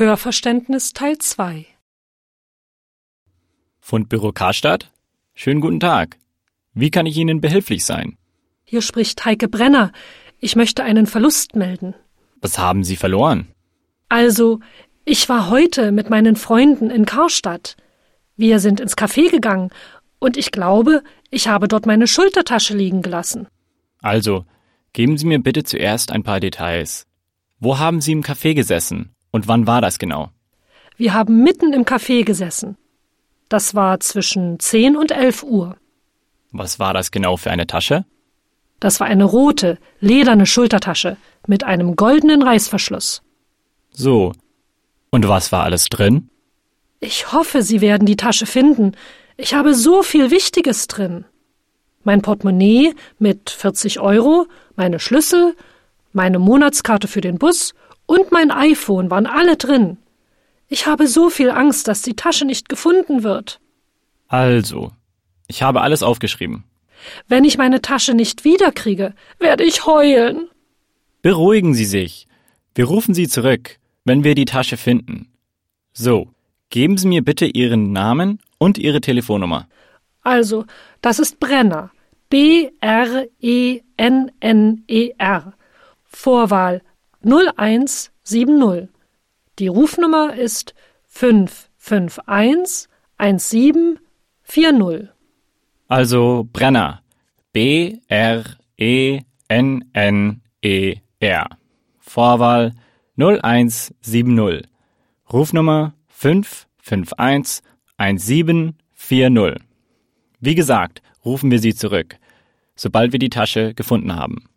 Hörverständnis Teil 2 Fundbüro Karstadt? Schönen guten Tag. Wie kann ich Ihnen behilflich sein? Hier spricht Heike Brenner. Ich möchte einen Verlust melden. Was haben Sie verloren? Also, ich war heute mit meinen Freunden in Karstadt. Wir sind ins Café gegangen und ich glaube, ich habe dort meine Schultertasche liegen gelassen. Also, geben Sie mir bitte zuerst ein paar Details. Wo haben Sie im Café gesessen und wann war das genau? Wir haben mitten im Café gesessen. Das war zwischen 10 und 11 Uhr. Was war das genau für eine Tasche? Das war eine rote, lederne Schultertasche mit einem goldenen Reißverschluss. So. Und was war alles drin? Ich hoffe, Sie werden die Tasche finden. Ich habe so viel Wichtiges drin. Mein Portemonnaie mit 40 Euro, meine Schlüssel, meine Monatskarte für den Bus und mein iPhone waren alle drin. Ich habe so viel Angst, dass die Tasche nicht gefunden wird. Also, ich habe alles aufgeschrieben. Wenn ich meine Tasche nicht wiederkriege, werde ich heulen. Beruhigen Sie sich. Wir rufen Sie zurück, wenn wir die Tasche finden. So, geben Sie mir bitte Ihren Namen und Ihre Telefonnummer. Also, das ist Brenner. B-R-E-N-N-E-R. Vorwahl 0170. Die Rufnummer ist 551 1740. Also Brenner. B-R-E-N-N-E-R. Vorwahl 0170. Rufnummer 551 1740. Wie gesagt, rufen wir Sie zurück, sobald wir die Tasche gefunden haben.